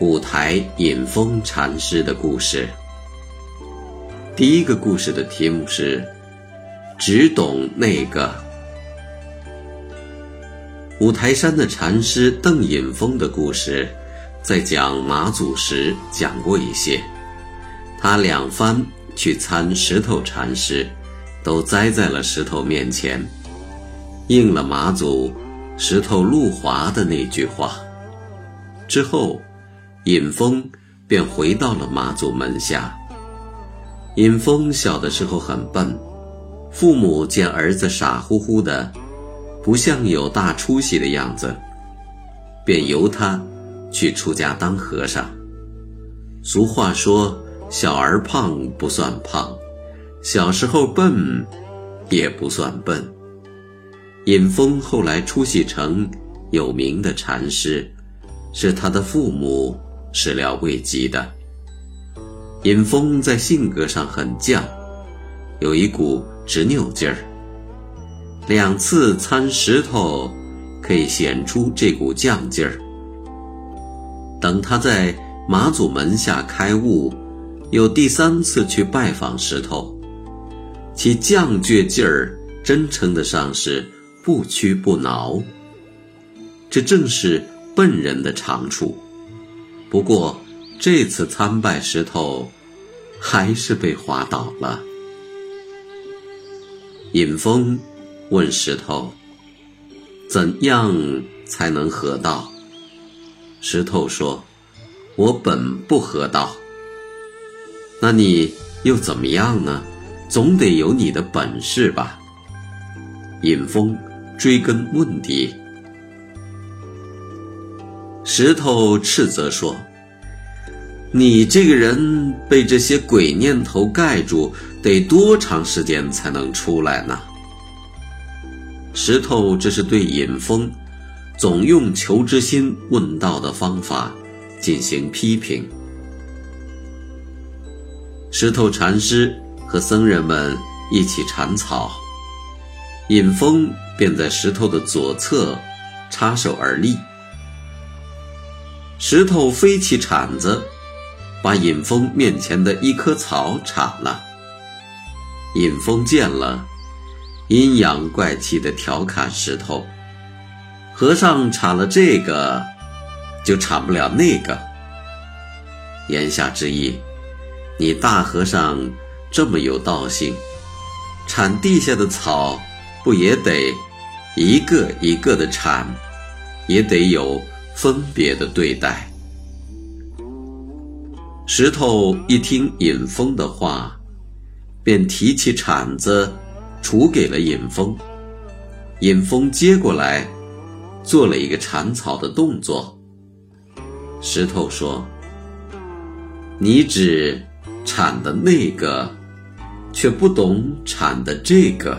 五台隐风禅师的故事。第一个故事的题目是“只懂那个”。五台山的禅师邓隐峰的故事，在讲马祖时讲过一些。他两番去参石头禅师，都栽在了石头面前，应了马祖石头路滑的那句话。之后，尹峰便回到了妈祖门下。尹峰小的时候很笨，父母见儿子傻乎乎的，不像有大出息的样子，便由他去出家当和尚。俗话说：“小儿胖不算胖，小时候笨也不算笨。”尹峰后来出息成有名的禅师。是他的父母始料未及的。尹峰在性格上很犟，有一股执拗劲儿。两次参石头，可以显出这股犟劲儿。等他在马祖门下开悟，又第三次去拜访石头，其犟倔劲儿真称得上是不屈不挠。这正是。笨人的长处，不过这次参拜石头，还是被滑倒了。尹峰问石头：“怎样才能合道？”石头说：“我本不合道。”那你又怎么样呢？总得有你的本事吧？尹峰追根问底。石头斥责说：“你这个人被这些鬼念头盖住，得多长时间才能出来呢？”石头这是对尹峰总用求知心问道的方法进行批评。石头禅师和僧人们一起铲草，尹峰便在石头的左侧插手而立。石头飞起铲子，把尹峰面前的一棵草铲了。尹峰见了，阴阳怪气地调侃石头：“和尚铲了这个，就铲不了那个。”言下之意，你大和尚这么有道性，铲地下的草，不也得一个一个的铲，也得有。分别的对待。石头一听尹峰的话，便提起铲子，杵给了尹峰。尹峰接过来，做了一个铲草的动作。石头说：“你只铲的那个，却不懂铲的这个。”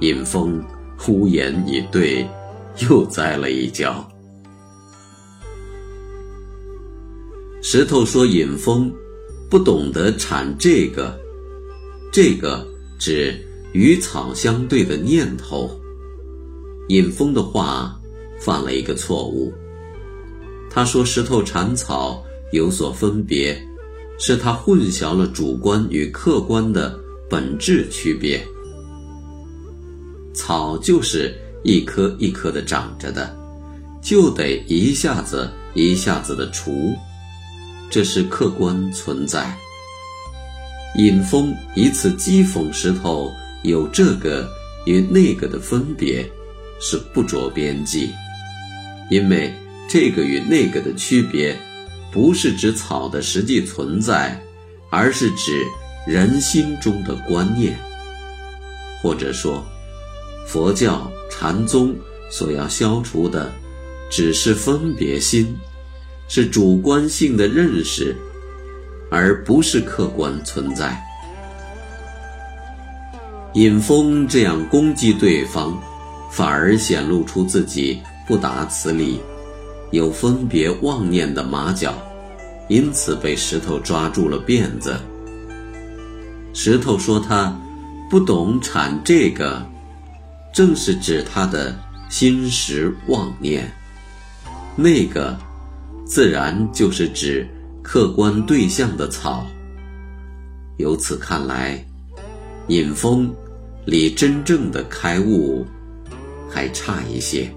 尹峰呼言以对。又栽了一跤。石头说：“尹峰不懂得铲这个，这个指与草相对的念头。”尹峰的话犯了一个错误。他说：“石头铲草有所分别，是他混淆了主观与客观的本质区别。草就是。”一颗一颗的长着的，就得一下子一下子的除，这是客观存在。引风以此讥讽石头有这个与那个的分别，是不着边际。因为这个与那个的区别，不是指草的实际存在，而是指人心中的观念，或者说。佛教禅宗所要消除的，只是分别心，是主观性的认识，而不是客观存在。尹峰这样攻击对方，反而显露出自己不达此理，有分别妄念的马脚，因此被石头抓住了辫子。石头说他不懂阐这个，正是指他的心识妄念，那个自然就是指客观对象的草。由此看来，引风。离真正的开悟还差一些。